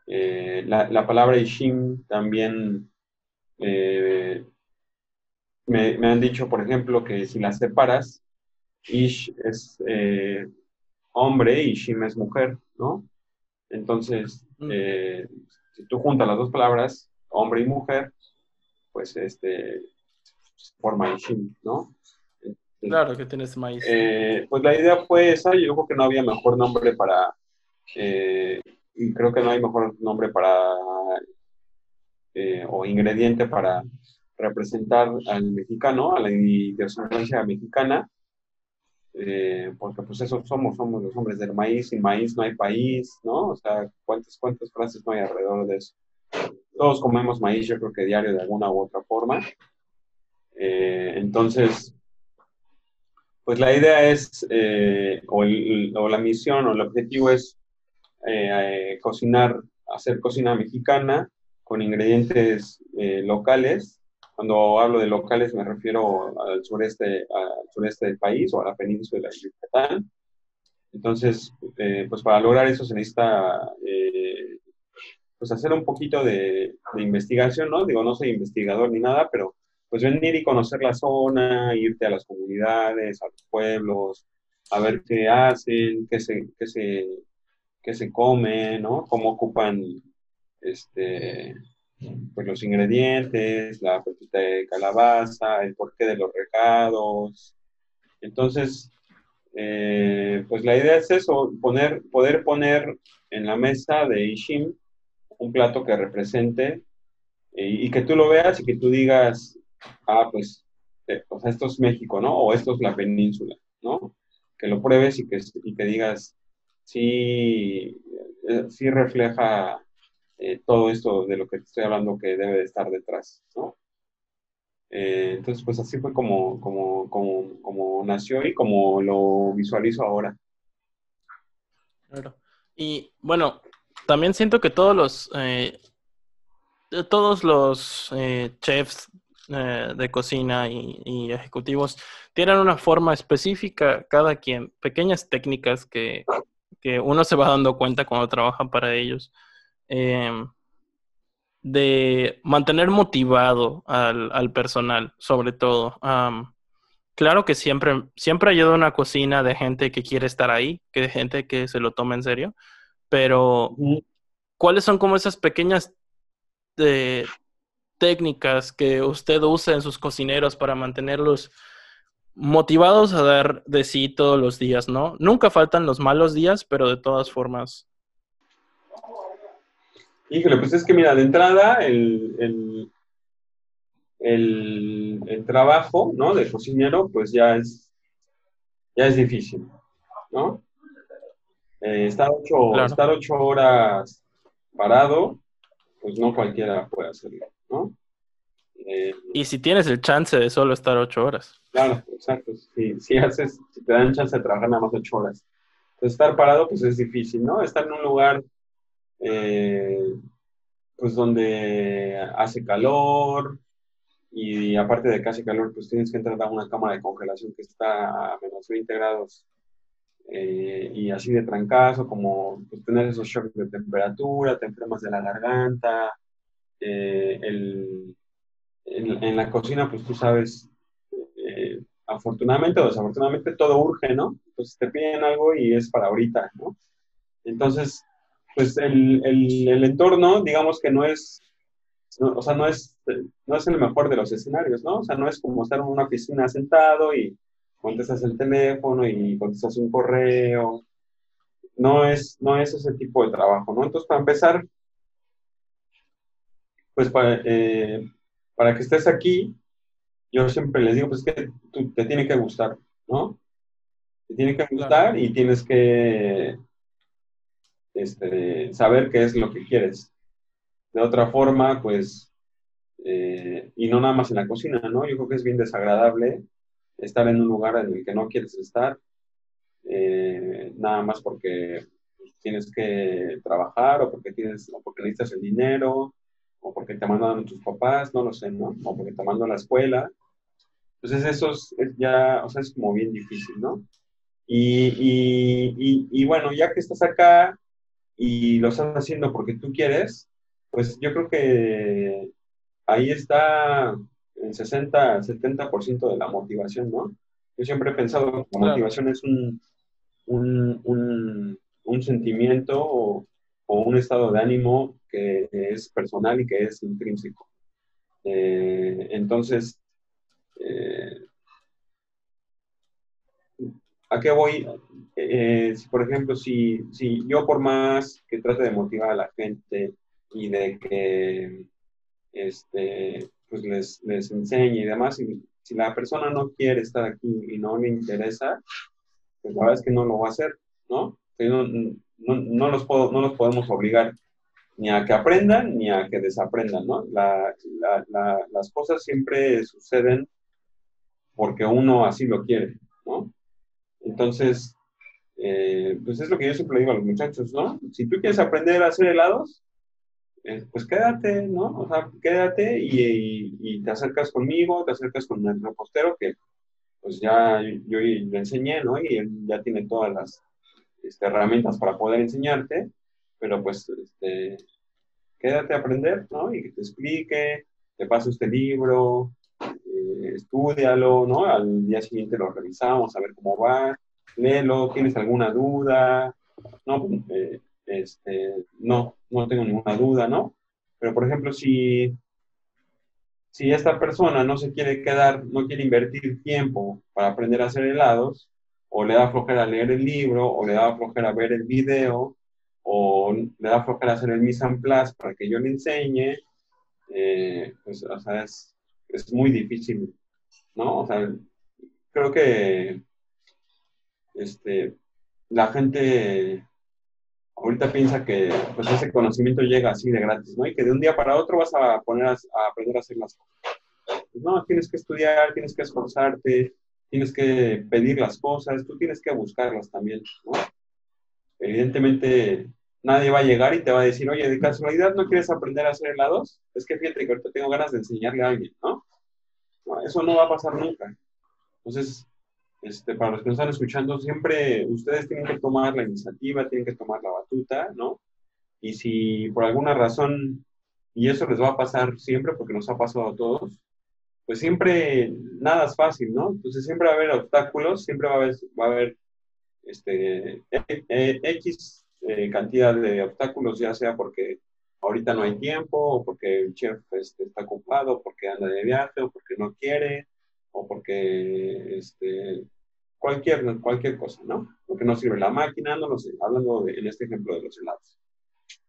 eh, la, palabra Ishim también me, han dicho, por ejemplo, que si las separas, Ish es eh, hombre y Shim es mujer, ¿no? Entonces, mm. eh, si tú juntas las dos palabras, hombre y mujer, pues este forma Ishim, ¿no? Claro que tienes maíz. Eh, pues la idea fue esa, yo creo que no había mejor nombre para, y creo que no hay mejor nombre para, o ingrediente para representar al mexicano, a la idiosincrasia mexicana, eh, porque pues eso somos, somos los hombres del maíz, sin maíz no hay país, ¿no? O sea, ¿cuántas, cuántas frases no hay alrededor de eso? Todos comemos maíz, yo creo que diario de alguna u otra forma. Eh, entonces, pues la idea es, eh, o, o, la misión o el objetivo es cocinar, hacer cocina mexicana con ingredientes locales cuando hablo de locales me refiero al sureste, al sureste del país o a la península de Yucatán. Entonces, eh, pues para lograr eso se necesita eh, pues hacer un poquito de, investigación, ¿no? Digo, no soy investigador ni nada, pero pues venir y conocer la zona, irte a las comunidades, a los pueblos, a ver qué hacen, qué se, qué se, qué se come, ¿no? Cómo ocupan este, pues los ingredientes, la pepita de calabaza, el porqué de los recados. Entonces, eh, pues la idea es eso, poner, poder poner en la mesa de Ishim un plato que represente y, que tú lo veas y que tú digas, ah, pues, eh, esto es México, ¿no? O esto es la península, ¿no? Que lo pruebes y que, y digas, sí, eh, sí refleja eh, todo esto de lo que te estoy hablando que debe de estar detrás, ¿no? Eh, entonces, pues así fue como, como, como, como, nació y como lo visualizo ahora. Claro. Y bueno, también siento que todos los, eh, todos los chefs de cocina y, ejecutivos tienen una forma específica, cada quien, pequeñas técnicas que, que uno se va dando cuenta cuando trabaja para ellos. Em, de mantener motivado al, personal, sobre todo. claro que siempre, siempre ayuda una cocina de gente que quiere estar ahí, que de gente que se lo toma en serio, pero ¿cuáles son como esas pequeñas eh, técnicas que usted usa en sus cocineros para mantenerlos motivados a dar de sí todos los días, ¿no? Nunca faltan los malos días, pero de todas formas Híjole, pues es que mira, de entrada el, el, trabajo, ¿no? De cocinero, pues ya es, ya es difícil, ¿no? Eh, estar, ocho, estar ocho horas parado, pues no cualquiera puede hacerlo, ¿no? Eh, y si tienes el chance de solo estar ocho horas. Claro, exacto. Si, si, haces, si te dan chance de trabajar nada más ocho horas. Entonces, estar parado, pues es difícil, ¿no? Estar en un lugar eh, pues donde hace calor y aparte de que hace calor, pues tienes que entrar a una cámara de congelación que está a menos 20 grados eh, y así de trancazo, como pues, tener esos shocks de temperatura, te enfermas de la garganta, eh, en, la cocina, pues tú sabes, afortunadamente o desafortunadamente todo urge, ¿no? Entonces te piden algo y es para ahorita, ¿no? Entonces, pues el, el, entorno, digamos que no es, o sea, no es, no es el mejor de los escenarios, ¿no? O sea, no es como estar en una oficina sentado y contestas el teléfono y contestas un correo. No es, no es ese tipo de trabajo, ¿no? Entonces, para empezar, pues para, eh, para que estés aquí, yo siempre les digo, pues que te tiene que gustar, ¿no? Te tiene que gustar y tienes que este, saber qué es lo que quieres. De otra forma, pues, eh, y no nada más en la cocina, ¿no? Yo creo que es bien desagradable estar en un lugar en el que no quieres estar, eh, nada más porque tienes que trabajar o porque, tienes, o porque necesitas el dinero o porque te mandan tus papás, no lo sé, ¿no? O porque te mandan a la escuela. Entonces eso es, ya, o sea, es como bien difícil, ¿no? Y, y, y, bueno, ya que estás acá, y lo estás haciendo porque tú quieres, pues yo creo que ahí está el 60, 70% de la motivación, ¿no? Yo siempre he pensado que la motivación es un, un, un, sentimiento o, un estado de ánimo que es personal y que es intrínseco. Eh, entonces, eh, ¿a qué voy? Eh, por ejemplo, si, si yo por más que trate de motivar a la gente y de que este, pues les, les enseñe y demás, si, si la persona no quiere estar aquí y no le interesa, pues la verdad es que no lo va a hacer, ¿no? No, no, no, los, puedo, no los podemos obligar ni a que aprendan ni a que desaprendan, ¿no? La, la, las cosas siempre suceden porque uno así lo quiere, ¿no? Entonces, eh, pues es lo que yo siempre digo a los muchachos, ¿no? Si tú quieres aprender a hacer helados, pues quédate, ¿no? O sea, quédate y, te acercas conmigo, te acercas con el repostero que pues ya yo, le enseñé, ¿no? Y él ya tiene todas las este, herramientas para poder enseñarte, pero pues este, quédate a aprender, ¿no? Y que te explique, te pase este libro, eh, estudialo, ¿no? Al día siguiente lo revisamos, a ver cómo va léelo, ¿tienes alguna duda? No, eh, este, no, no tengo ninguna duda, ¿no? Pero, por ejemplo, si, si esta persona no se quiere quedar, no quiere invertir tiempo para aprender a hacer helados, o le da flojera leer el libro, o le da flojera ver el video, o le da flojera hacer el mise en para que yo le enseñe, eh, pues, o sea, es, es muy difícil, ¿no? O sea, creo que este, la gente ahorita piensa que pues ese conocimiento llega así de gratis, ¿no? Y que de un día para otro vas a poner a, aprender a hacer las cosas. Pues no, tienes que estudiar, tienes que esforzarte, tienes que pedir las cosas, tú tienes que buscarlas también, ¿no? Evidentemente, nadie va a llegar y te va a decir, oye, de casualidad no quieres aprender a hacer helados, es que fíjate que ahorita tengo ganas de enseñarle a alguien, ¿no? no eso no va a pasar nunca. Entonces, este, para los que nos están escuchando, siempre ustedes tienen que tomar la iniciativa, tienen que tomar la batuta, ¿no? Y si por alguna razón y eso les va a pasar siempre porque nos ha pasado a todos, pues siempre nada es fácil, ¿no? Entonces siempre va a haber obstáculos, siempre va a haber, va a haber este, e, e, X eh, cantidad de obstáculos, ya sea porque ahorita no hay tiempo, o porque el chef este, está ocupado, porque anda de viaje, o porque no quiere, o porque este, cualquier, cualquier cosa, ¿no? Porque no sirve la máquina, no lo sé, hablando de, en este ejemplo de los helados.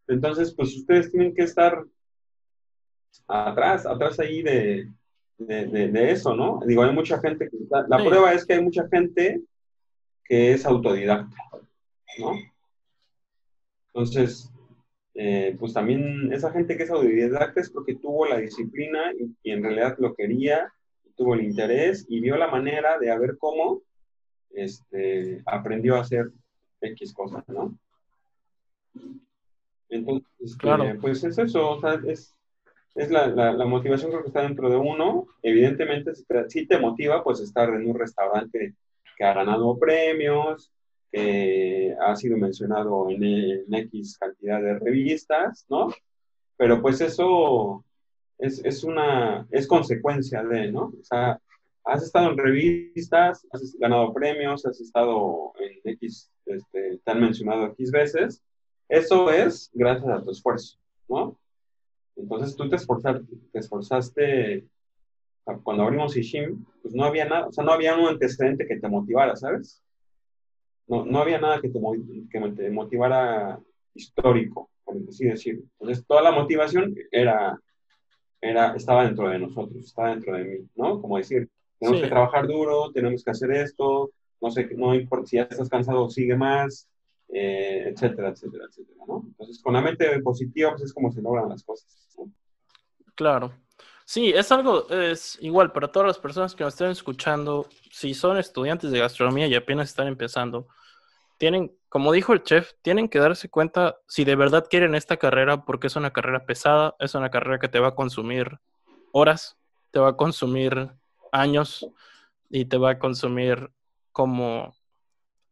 Entonces, pues ustedes tienen que estar atrás, atrás ahí de, de, eso, ¿no? Digo, hay mucha gente que la prueba es que hay mucha gente que es autodidacta, ¿no? Entonces, eh, pues también esa gente que es autodidacta es porque tuvo la disciplina y, y, en realidad lo quería, tuvo el interés y vio la manera de a ver cómo este, aprendió a hacer X cosas, ¿no? Entonces, este, pues es eso, o sea, es, es la, la, motivación creo que está dentro de uno. Evidentemente, si te, motiva, pues estar en un restaurante que ha ganado premios, que ha sido mencionado en, en X cantidad de revistas, ¿no? Pero pues eso es, es, una, es consecuencia de, ¿no? O sea, has estado en revistas, has ganado premios, has estado en X, este, te han mencionado X veces. Eso es gracias a tu esfuerzo, ¿no? Entonces tú te esforzaste, te esforzaste cuando abrimos Ishim, pues no había nada, o sea, no había un antecedente que te motivara, ¿sabes? No, no había nada que te, que te motivara histórico, por así decirlo. Entonces toda la motivación era, era, estaba dentro de nosotros, estaba dentro de mí, ¿no? Como decir, tenemos que trabajar duro, tenemos que hacer esto, no sé, no importa si ya estás cansado, sigue más, eh, etcétera, etcétera, etcétera, ¿no? Entonces, con la mente positiva, pues es como se logran las cosas. Claro. Sí, es algo, es igual para todas las personas que nos estén escuchando, si son estudiantes de gastronomía y apenas están empezando, tienen, como dijo el chef, tienen que darse cuenta si de verdad quieren esta carrera, porque es una carrera pesada, es una carrera que te va a consumir horas, te va a consumir años y te va a consumir como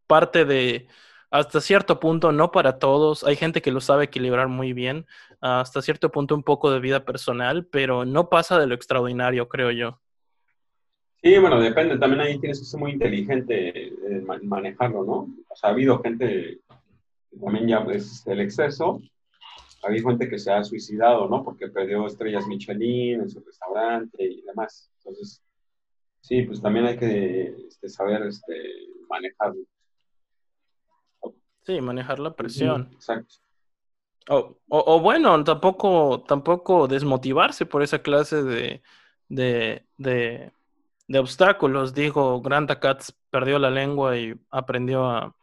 parte de, hasta cierto punto, no para todos, hay gente que lo sabe equilibrar muy bien, hasta cierto punto un poco de vida personal, pero no pasa de lo extraordinario, creo yo. Sí, bueno, depende, también ahí tienes que ser muy inteligente en manejarlo, ¿no? O sea, ha habido gente, también ya pues el exceso, ha habido gente que se ha suicidado, ¿no? Porque perdió estrellas Michelin en su restaurante y demás. Entonces, Sí, pues también hay que este, saber este, manejarlo. Sí, manejar la presión. exacto. O, bueno, tampoco, tampoco desmotivarse por esa clase de, de, de, obstáculos. Digo, Granta Katz perdió la lengua y aprendió a,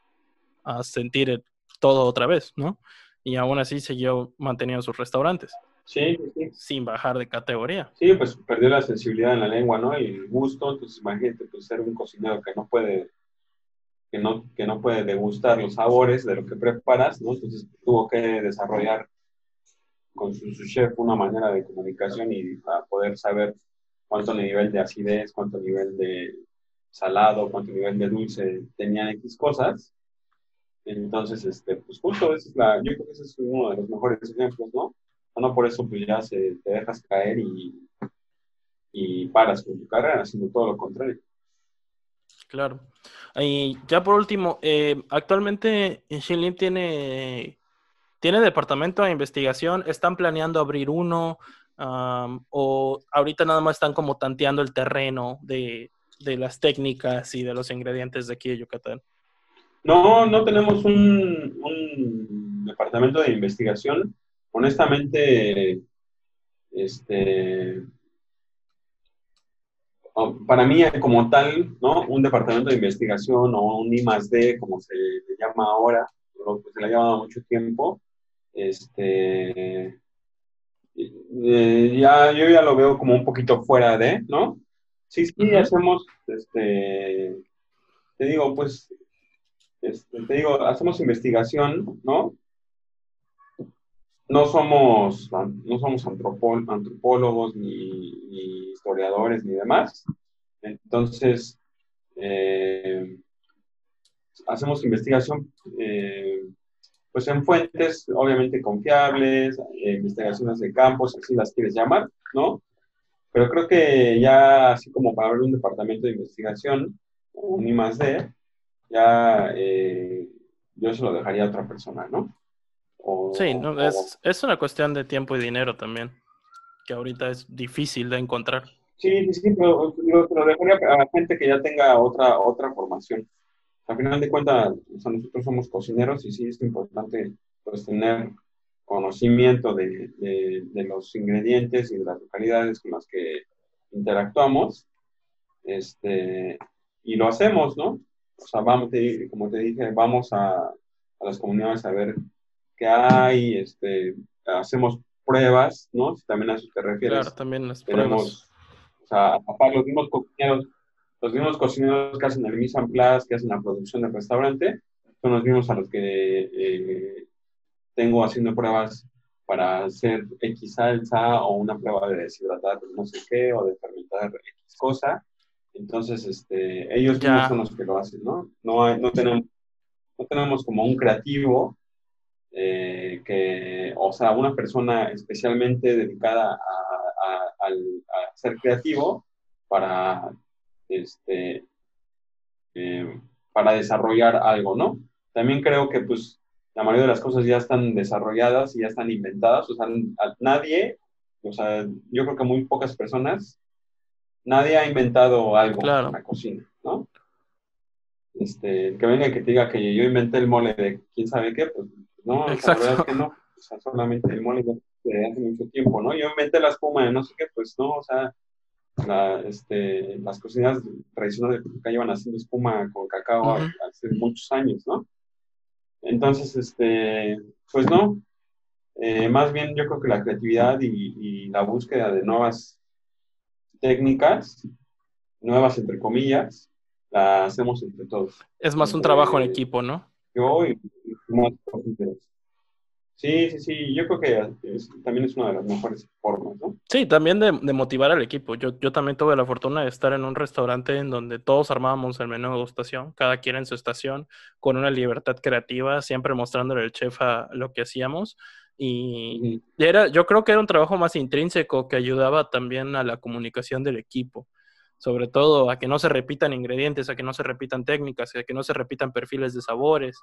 a sentir todo otra vez, ¿no? Y aún así siguió manteniendo sus restaurantes. Sí, sí. Sin bajar de categoría. Sí, pues perdió la sensibilidad en la lengua, ¿no? Y el gusto, entonces imagínate, pues ser un cocinero que no puede, que no, que no puede degustar los sabores de lo que preparas, ¿no? Entonces tuvo que desarrollar con su, chef una manera de comunicación y para poder saber cuánto nivel de acidez, cuánto nivel de salado, cuánto nivel de dulce tenían X cosas. Entonces, este, pues justo es la, yo creo que ese es uno de los mejores ejemplos, ¿no? no por eso pues ya se, te dejas caer y, y paras con tu carrera, haciendo todo lo contrario. Claro. Y ya por último, eh, actualmente Shinlin tiene, tiene departamento de investigación, están planeando abrir uno, o ahorita nada más están como tanteando el terreno de, de, las técnicas y de los ingredientes de aquí de Yucatán. No, no tenemos un, departamento de investigación honestamente, este, para mí como tal, ¿no? Un departamento de investigación o un I D, como se le llama ahora, se le ha llamado mucho tiempo, este, eh, ya, yo ya lo veo como un poquito fuera de, ¿no? Sí, sí, hacemos, este, te digo, pues, este, te digo, hacemos investigación, ¿no? no somos, no somos antropólogos ni, historiadores ni demás. Entonces, eh, hacemos investigación, eh, pues en fuentes obviamente confiables, eh, investigaciones de campos, así las quieres llamar, ¿no? Pero creo que ya así como para abrir un departamento de investigación, un I más D, ya eh, yo se lo dejaría a otra persona, ¿no? sí, no, es, es una cuestión de tiempo y dinero también, que ahorita es difícil de encontrar. Sí, sí, sí, pero lo, lo dejaría a gente que ya tenga otra, otra formación al final de cuentas, nosotros somos cocineros y sí es importante pues, tener conocimiento de, de, los ingredientes y de las localidades con las que interactuamos. Este, y lo hacemos, ¿no? O sea, vamos, como te dije, vamos a, a, las comunidades a ver qué hay, este, hacemos pruebas, ¿no? Si también a eso te refieres. Claro, también las pruebas. O sea, a los mismos cocineros los mismos cocineros que hacen el mise en place, que hacen la producción del restaurante, son los mismos a los que eh, tengo haciendo pruebas para hacer X salsa o una prueba de deshidratar no sé qué o de fermentar X cosa. Entonces, este, ellos mismos son los que lo hacen, ¿no? No, no, tenemos, no tenemos como un creativo eh, que, o sea, una persona especialmente dedicada a, a ser creativo para este, eh, para desarrollar algo, ¿no? También creo que pues la mayoría de las cosas ya están desarrolladas y ya están inventadas, o sea, nadie, o sea, yo creo que muy pocas personas, nadie ha inventado algo en la cocina, ¿no? Este, que venga y que te diga que yo inventé el mole de quién sabe qué, pues no, la verdad es que no, o sea, solamente el mole de hace mucho tiempo, ¿no? Yo inventé la espuma de no sé qué, pues no, o sea, este, las cocinas tradicionales de acá llevan haciendo espuma con cacao hace muchos años, ¿no? Entonces, este, pues no, eh, más bien yo creo que la creatividad y, la búsqueda de nuevas técnicas, nuevas entre comillas, la hacemos entre todos. Es más un trabajo en equipo, ¿no? Yo y, y Sí, sí, sí, yo creo que también es una de las mejores formas, ¿no? Sí, también de, motivar al equipo. Yo, yo también tuve la fortuna de estar en un restaurante en donde todos armábamos el menú de gustación, cada quien en su estación, con una libertad creativa, siempre mostrándole al chef a lo que hacíamos. Y era, yo creo que era un trabajo más intrínseco que ayudaba también a la comunicación del equipo sobre todo a que no se repitan ingredientes, a que no se repitan técnicas, a que no se repitan perfiles de sabores,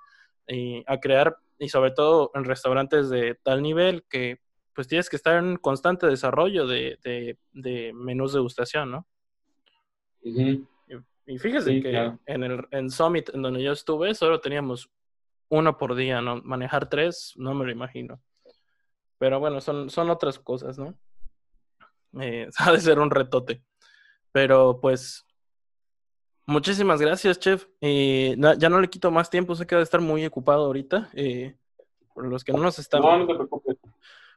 y a crear, y sobre todo en restaurantes de tal nivel que pues tienes que estar en constante desarrollo de, de, menús de gustación, ¿no? y, fíjese que en el en Summit, en donde yo estuve, solo teníamos uno por día, ¿no? Manejar tres, no me lo imagino. Pero bueno, son, son otras cosas, ¿no? Eh, ha de ser un retote. Pero pues, muchísimas gracias, chef. Eh, ya no le quito más tiempo, sé que va a estar muy ocupado ahorita. Eh, por los que no nos están... No, no te preocupes.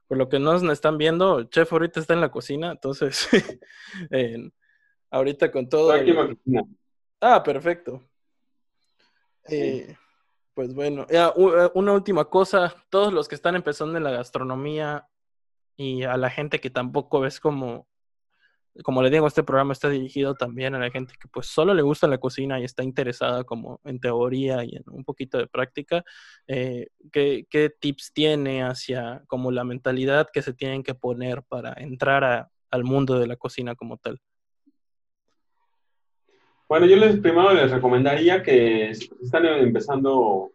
Por lo que no nos están viendo, chef ahorita está en la cocina, entonces, ahorita con todo... Aquí. Ah, perfecto. Eh, pues bueno, una última cosa, todos los que están empezando en la gastronomía y a la gente que tampoco ves como como le digo, este programa está dirigido también a la gente que pues solo le gusta la cocina y está interesada como en teoría y en un poquito de práctica. Eh, ¿qué, tips tiene hacia como la mentalidad que se tienen que poner para entrar al mundo de la cocina como tal? Bueno, yo les primero les recomendaría que si están empezando,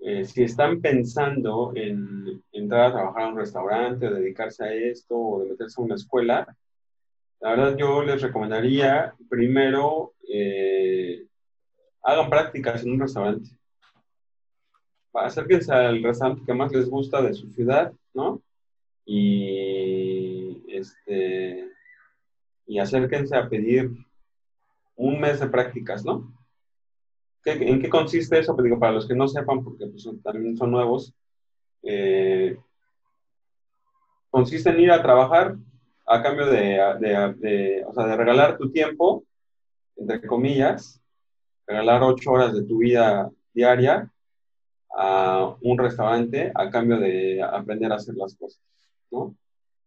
eh, si están pensando en entrar a trabajar a un restaurante o dedicarse a esto o de meterse a una escuela, la verdad yo les recomendaría primero eh, hagan prácticas en un restaurante. Acérquense al restaurante que más les gusta de su ciudad, ¿no? Y este y acérquense a pedir un mes de prácticas, ¿no? ¿En qué consiste eso? Pues digo, para los que no sepan, porque pues, también son nuevos, eh, consiste en ir a trabajar a cambio de, o sea, de regalar tu tiempo, entre comillas, regalar ocho horas de tu vida diaria a un restaurante a cambio de aprender a hacer las cosas, ¿no?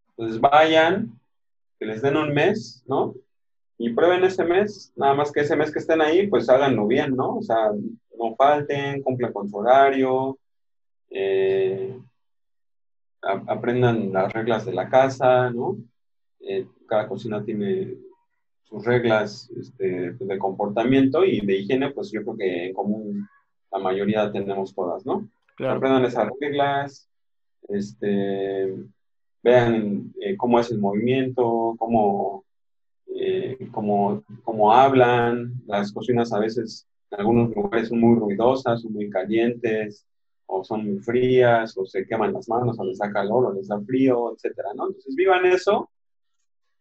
Entonces vayan, que les den un mes, ¿no? Y prueben ese mes, nada más que ese mes que estén ahí, pues háganlo bien, ¿no? O sea, no falten, cumplan con su horario, eh, aprendan las reglas de la casa, ¿no? Eh, cada cocina tiene sus reglas este, pues, de comportamiento y de higiene, pues yo creo que en común la mayoría tenemos todas, ¿no? Aprendan esas reglas, este, vean eh, cómo es el movimiento, cómo, eh, cómo, cómo, hablan, las cocinas a veces en algunos lugares son muy ruidosas, son muy calientes, o son muy frías, o se queman las manos, o les da calor, o les da frío, etcétera, ¿no? Entonces vivan eso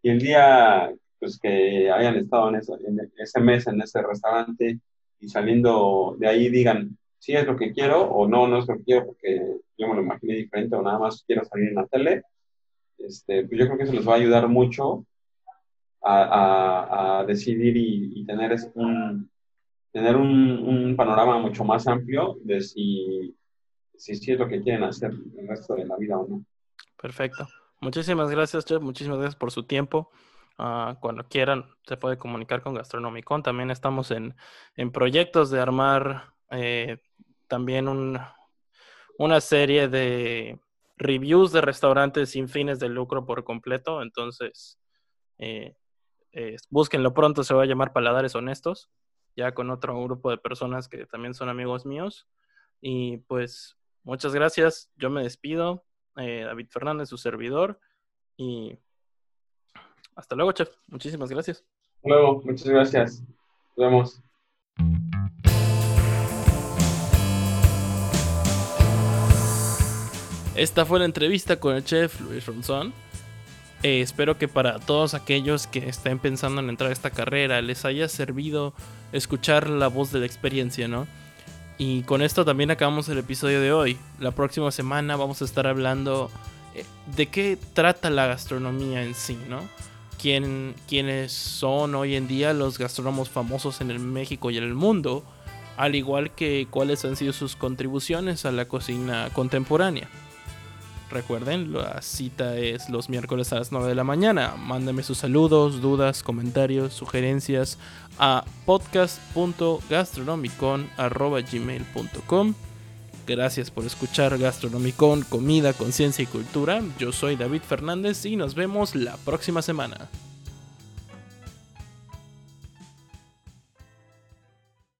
y el día pues, que hayan estado en, en ese mes en ese restaurante y saliendo de ahí digan, sí es lo que quiero o no, no es lo que quiero porque yo me lo imaginé diferente o nada más quiero salir en la tele, este, pues yo creo que eso les va a ayudar mucho a, a, decidir y, tener un, tener un, un, panorama mucho más amplio de si, si, si es lo que quieren hacer el resto de la vida o no. Perfecto. Muchísimas gracias, Chef. Muchísimas gracias por su tiempo. Ah, cuando quieran, se puede comunicar con Gastronomicon. También estamos en, en proyectos de armar eh, también un, una serie de reviews de restaurantes sin fines de lucro por completo. Entonces, eh, eh, búsquenlo pronto, se va a llamar Paladares Honestos, ya con otro grupo de personas que también son amigos míos. Y pues, muchas gracias. Yo me despido. Eh, David Fernández, su servidor. Y hasta luego, chef. Muchísimas gracias. Hasta luego, muchas gracias. Nos vemos. Esta fue la entrevista con el chef Luis Ronzón. Eh, espero que para todos aquellos que estén pensando en entrar a esta carrera les haya servido escuchar la voz de la experiencia, ¿no? Y con esto también acabamos el episodio de hoy. La próxima semana vamos a estar hablando eh, de qué trata la gastronomía en sí, ¿no? ¿Quién, quiénes son hoy en día los gastrónomos famosos en el México y en el mundo, al igual que cuáles han sido sus contribuciones a la cocina contemporánea. Recuerden, la cita es los miércoles a las 9 de la mañana. Mándenme sus saludos, dudas, comentarios, sugerencias a podcast.gastronomicon.gmail.com Gracias por escuchar Gastronomicon, comida, conciencia y cultura. Yo soy David Fernández y nos vemos la próxima semana.